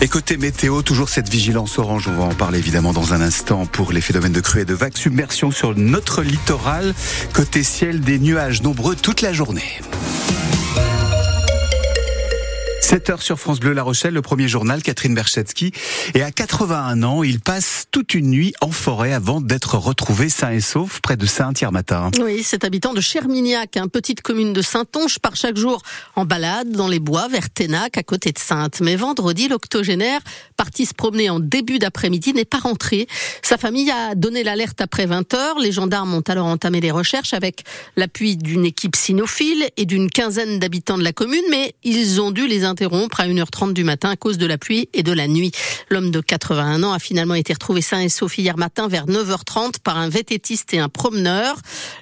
Et côté météo, toujours cette vigilance orange, on va en parler évidemment dans un instant pour les phénomènes de crue et de vagues, submersion sur notre littoral. Côté ciel, des nuages nombreux toute la journée. 7 heures sur France Bleu La Rochelle, le premier journal, Catherine Berchetsky. Et à 81 ans, il passe toute une nuit en forêt avant d'être retrouvé sain et sauf près de Saint-Hier-Matin. Oui, cet habitant de Chermignac, une petite commune de Saint-Onge, part chaque jour en balade dans les bois vers Ténac, à côté de Sainte. Mais vendredi, l'octogénaire, parti se promener en début d'après-midi, n'est pas rentré. Sa famille a donné l'alerte après 20 heures. Les gendarmes ont alors entamé les recherches avec l'appui d'une équipe cynophile et d'une quinzaine d'habitants de la commune, mais ils ont dû les à 1h30 du matin à cause de la pluie et de la nuit. L'homme de 81 ans a finalement été retrouvé sain et sauf hier matin vers 9h30 par un vététiste et un promeneur.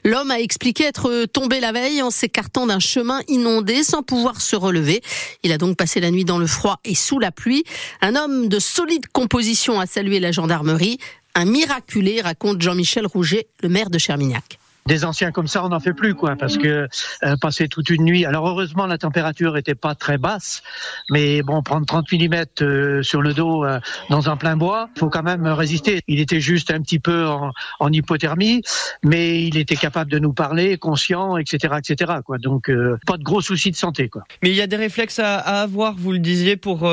L'homme a expliqué être tombé la veille en s'écartant d'un chemin inondé sans pouvoir se relever. Il a donc passé la nuit dans le froid et sous la pluie. Un homme de solide composition a salué la gendarmerie. Un miraculé, raconte Jean-Michel Rouget, le maire de Chermignac des anciens comme ça, on n'en fait plus, quoi, parce que euh, passer toute une nuit. Alors heureusement, la température était pas très basse, mais bon, prendre 30 mm euh, sur le dos euh, dans un plein bois, faut quand même résister. Il était juste un petit peu en, en hypothermie, mais il était capable de nous parler, conscient, etc., etc. Quoi. Donc euh, pas de gros soucis de santé, quoi. Mais il y a des réflexes à, à avoir, vous le disiez, pour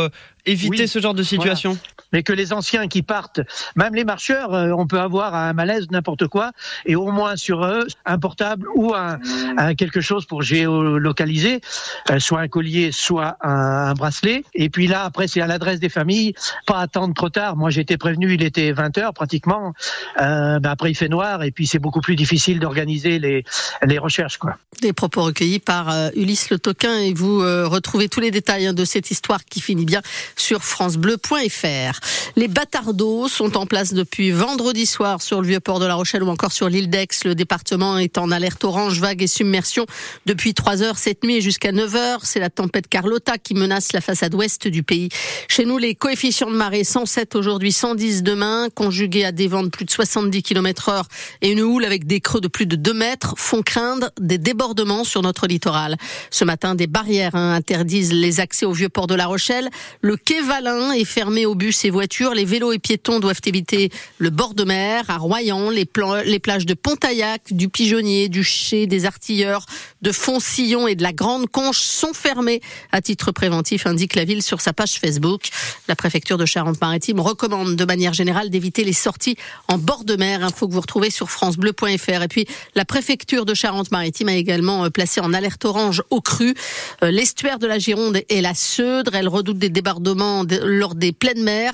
éviter Oui, ce genre de situation? Voilà. Mais que les anciens qui partent, même les marcheurs, euh, on peut avoir un malaise, n'importe quoi, et au moins sur eux, un portable ou un, un quelque chose pour géolocaliser, euh, soit un collier, soit un, bracelet. Et puis là, après, c'est à l'adresse des familles, pas attendre trop tard. Moi, j'étais prévenu, il était 20 heures pratiquement. Ben après, il fait noir, et puis c'est beaucoup plus difficile d'organiser les, les recherches, quoi. Des propos recueillis par Ulysse Le Toquin et vous retrouvez tous les détails hein, de cette histoire qui finit bien sur francebleu.fr. Les bâtardos sont en place depuis vendredi soir sur le vieux port de La Rochelle ou encore sur l'île d'Aix. Le département est en alerte orange, vague et submersion depuis 3 heures cette nuit jusqu'à 9 heures. C'est la tempête Carlotta qui menace la façade ouest du pays. Chez nous, les coefficients de marée 107 aujourd'hui, 110 demain, conjugués à des vents de plus de 70 km heure et une houle avec des creux de plus de 2 mètres font craindre des débordements sur notre littoral. Ce matin, des barrières hein, interdisent les accès au vieux port de La Rochelle. Le quai Valin est fermé aux bus et voitures. Les vélos et piétons doivent éviter le bord de mer. À Royan, les, plages de Pontaillac, du Pigeonnier, du Chez, des Artilleurs, de Foncillon et de la Grande Conche sont fermés à titre préventif, indique la ville sur sa page Facebook. La préfecture de Charente-Maritime recommande de manière générale d'éviter les sorties en bord de mer. Info que vous retrouvez sur francebleu.fr. Et puis, la préfecture de Charente-Maritime a également euh, placé en alerte orange au cru euh, l'estuaire de la Gironde et la Seudre. Elle redoute des débordements lors des pleines mers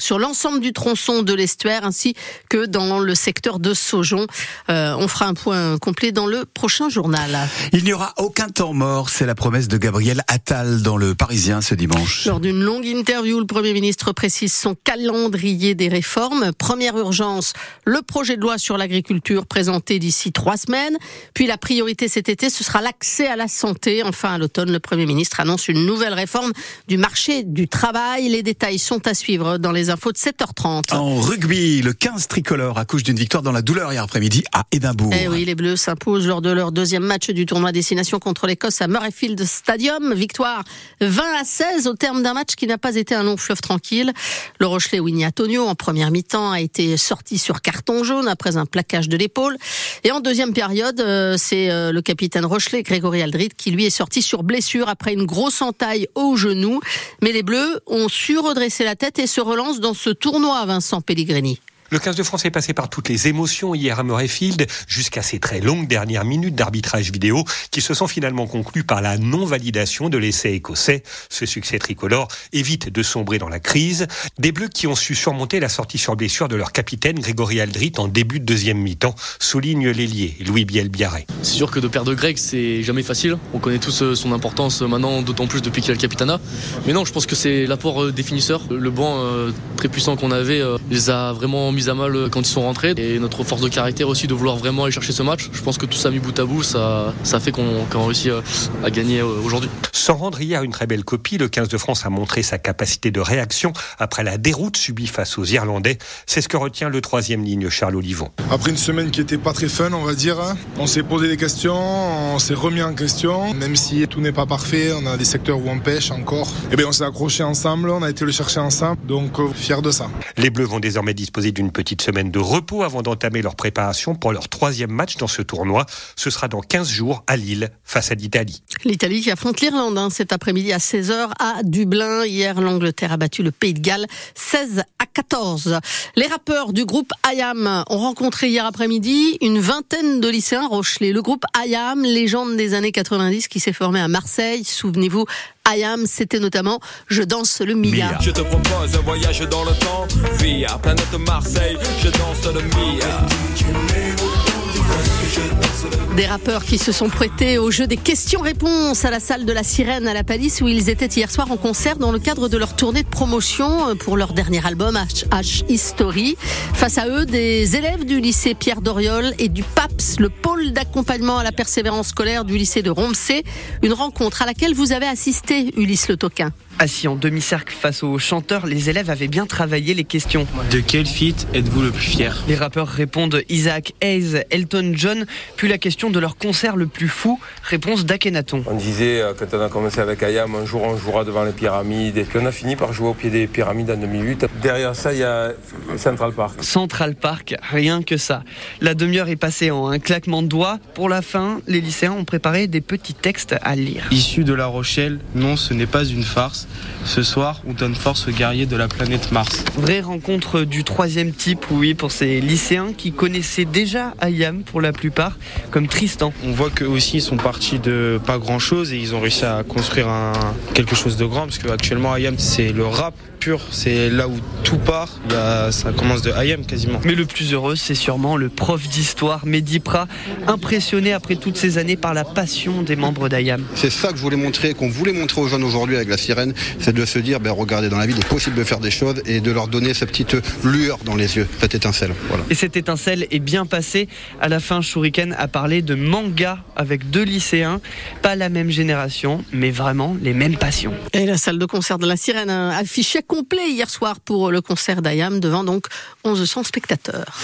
sur l'ensemble du tronçon de l'estuaire ainsi que dans le secteur de Saujon. Euh, on fera un point complet dans le prochain journal. Il n'y aura aucun temps mort, c'est la promesse de Gabriel Attal dans le Parisien ce dimanche. Lors d'une longue interview, le Premier ministre précise son calendrier des réformes. Première urgence, le projet de loi sur l'agriculture présenté d'ici trois semaines. Puis la priorité cet été, ce sera l'accès à la santé. Enfin, à l'automne, le Premier ministre annonce une nouvelle réforme du marché du travail. Les détails sont à suivre dans les infos de 7h30. En rugby, le 15 tricolore accouche d'une victoire dans la douleur hier après-midi à Édimbourg. Eh oui, les Bleus s'imposent lors de leur deuxième match du tournoi destination contre l'Écosse à Murrayfield Stadium. Victoire 20 à 16 au terme d'un match qui n'a pas été un long fleuve tranquille. Le Rochelet Winnie Antonio en première mi-temps a été sorti sur carton jaune après un plaquage de l'épaule. Et en deuxième période, euh, c'est euh, le capitaine Rochelet, Grégory Aldrit, qui lui est sorti sur blessure après une grosse entaille au genou. Mais les Bleus ont su redresser la tête et se relancent dans ce tournoi, Vincent Pellegrini. Le 15 de France est passé par toutes les émotions hier à Murrayfield, jusqu'à ces très longues dernières minutes d'arbitrage vidéo qui se sont finalement conclues par la non-validation de l'essai écossais. Ce succès tricolore évite de sombrer dans la crise. Des Bleus qui ont su surmonter la sortie sur blessure de leur capitaine Grégory Aldrit en début de deuxième mi-temps, souligne l'ailier Louis Biel-Biarré. C'est sûr que de perdre Greg, c'est jamais facile. On connaît tous euh, son importance maintenant, d'autant plus depuis qu'il a le capitanat. Mais non, je pense que c'est l'apport euh, des finisseurs. Le banc euh, très puissant qu'on avait les a vraiment mis mis à mal quand ils sont rentrés. Et notre force de caractère aussi de vouloir vraiment aller chercher ce match. Je pense que tout ça mis bout à bout, ça, ça fait qu'on qu réussit à gagner aujourd'hui. Sans rendre hier une très belle copie, le 15 de France a montré sa capacité de réaction après la déroute subie face aux Irlandais. C'est ce que retient le troisième ligne, Charles Olivon. Après une semaine qui était pas très fun, on va dire, hein, on s'est posé des questions, on s'est remis en question, même si tout n'est pas parfait, on a des secteurs où on pêche encore. Et eh bien on s'est accroché ensemble, on a été le chercher ensemble, donc euh, fier de ça. Les Bleus vont désormais disposer d'une petite semaine de repos avant d'entamer leur préparation pour leur troisième match dans ce tournoi. Ce sera dans 15 jours à Lille face à l'Italie. L'Italie qui affronte l'Irlande hein, cet après-midi à 16h à Dublin. Hier, l'Angleterre a battu le Pays de Galles 16 à 14. Les rappeurs du groupe IAM ont rencontré hier après-midi une vingtaine de lycéens Rochelet. Le groupe IAM, légende des années 90 qui s'est formé à Marseille. Souvenez-vous, IAM, c'était notamment Je danse le Mia. Je te propose un voyage dans le temps, via planète Marseille, je danse le Mia. Des rappeurs qui se sont prêtés au jeu des questions-réponses à la salle de la Sirène à la Palisse où ils étaient hier soir en concert dans le cadre de leur tournée de promotion pour leur dernier album H, History. Face à eux, des élèves du lycée Pierre Doriol et du PAPS, le pôle d'accompagnement à la persévérance scolaire du lycée de Romsey. Une rencontre à laquelle vous avez assisté, Ulysse Le Toquin. Assis en demi-cercle face aux chanteurs, les élèves avaient bien travaillé les questions. De quel feat êtes-vous le plus fier? Les rappeurs répondent Isaac Hayes, Elton John, puis la question de leur concert le plus fou, réponse d'Akhenaton. On disait, euh, quand on a commencé avec Ayam, un jour on jouera devant les pyramides, et puis on a fini par jouer au pied des pyramides en 2008. Derrière ça, il y a Central Park. Central Park, rien que ça. La demi-heure est passée en un claquement de doigts. Pour la fin, les lycéens ont préparé des petits textes à lire. Issu de La Rochelle, non, ce n'est pas une farce. Ce soir, on donne force aux guerriers de la planète Mars. Vraie rencontre du troisième type, oui, pour ces lycéens qui connaissaient déjà Ayam pour la plupart, comme Tristan. On voit qu'eux aussi ils sont partis de pas grand chose et ils ont réussi à construire un, quelque chose de grand parce qu'actuellement Ayam c'est le rap pur, c'est là où tout part, ça commence de Ayam quasiment. Mais le plus heureux c'est sûrement le prof d'histoire Mehdi Pra, impressionné après toutes ces années par la passion des membres d'Ayam. C'est ça que je voulais montrer, qu'on voulait montrer aux jeunes aujourd'hui avec la sirène, c'est de se dire, ben, regardez dans la vie, il est possible de faire des choses et de leur donner cette petite lueur dans les yeux, cette étincelle. Voilà. Et cette étincelle est bien passée. À la fin, Shuriken a parlé de manga avec deux lycéens, pas la même génération, mais vraiment les mêmes passions. Et la salle de concert de la Sirène affichait complet hier soir pour le concert d'Ayam devant donc 1100 spectateurs.